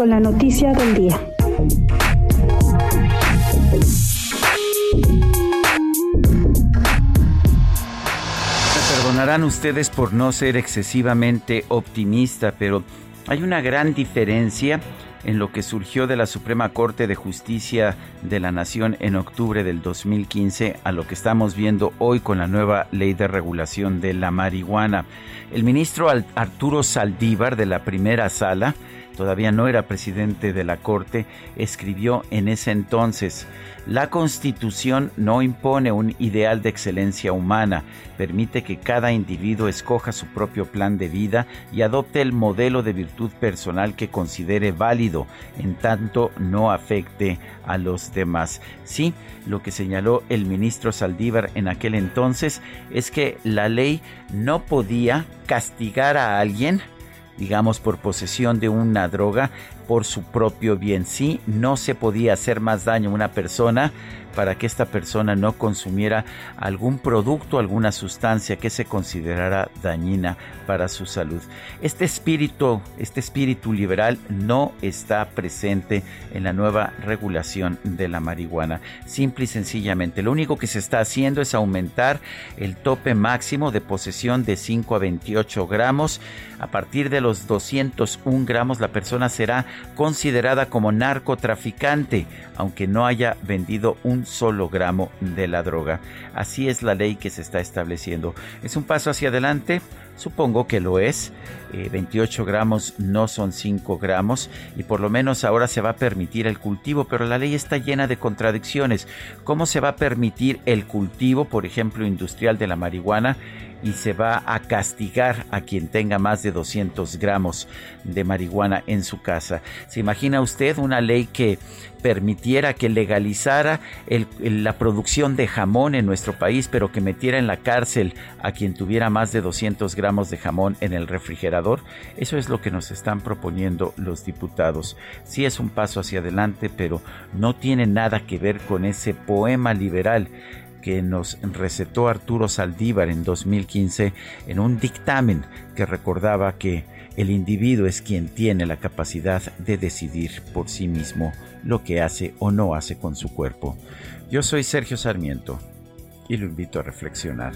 con la noticia del día. Me perdonarán ustedes por no ser excesivamente optimista, pero hay una gran diferencia en lo que surgió de la Suprema Corte de Justicia de la Nación en octubre del 2015 a lo que estamos viendo hoy con la nueva ley de regulación de la marihuana. El ministro Arturo Saldívar de la primera sala todavía no era presidente de la Corte, escribió en ese entonces, la Constitución no impone un ideal de excelencia humana, permite que cada individuo escoja su propio plan de vida y adopte el modelo de virtud personal que considere válido, en tanto no afecte a los demás. Sí, lo que señaló el ministro Saldívar en aquel entonces es que la ley no podía castigar a alguien digamos, por posesión de una droga por su propio bien. Sí, no se podía hacer más daño a una persona para que esta persona no consumiera algún producto, alguna sustancia que se considerara dañina para su salud. Este espíritu, este espíritu liberal no está presente en la nueva regulación de la marihuana. Simple y sencillamente, lo único que se está haciendo es aumentar el tope máximo de posesión de 5 a 28 gramos. A partir de los 201 gramos, la persona será considerada como narcotraficante, aunque no haya vendido un solo gramo de la droga. Así es la ley que se está estableciendo. ¿Es un paso hacia adelante? Supongo que lo es. 28 eh, gramos no son 5 gramos y por lo menos ahora se va a permitir el cultivo, pero la ley está llena de contradicciones. ¿Cómo se va a permitir el cultivo, por ejemplo, industrial de la marihuana? Y se va a castigar a quien tenga más de 200 gramos de marihuana en su casa. ¿Se imagina usted una ley que permitiera que legalizara la producción de jamón en nuestro país, pero que metiera en la cárcel a quien tuviera más de 200 gramos de jamón en el refrigerador? Eso es lo que nos están proponiendo los diputados. Sí es un paso hacia adelante, pero no tiene nada que ver con ese poema liberal que nos recetó Arturo Saldívar en 2015 en un dictamen que recordaba que el individuo es quien tiene la capacidad de decidir por sí mismo lo que hace o no hace con su cuerpo. Yo soy Sergio Sarmiento y lo invito a reflexionar.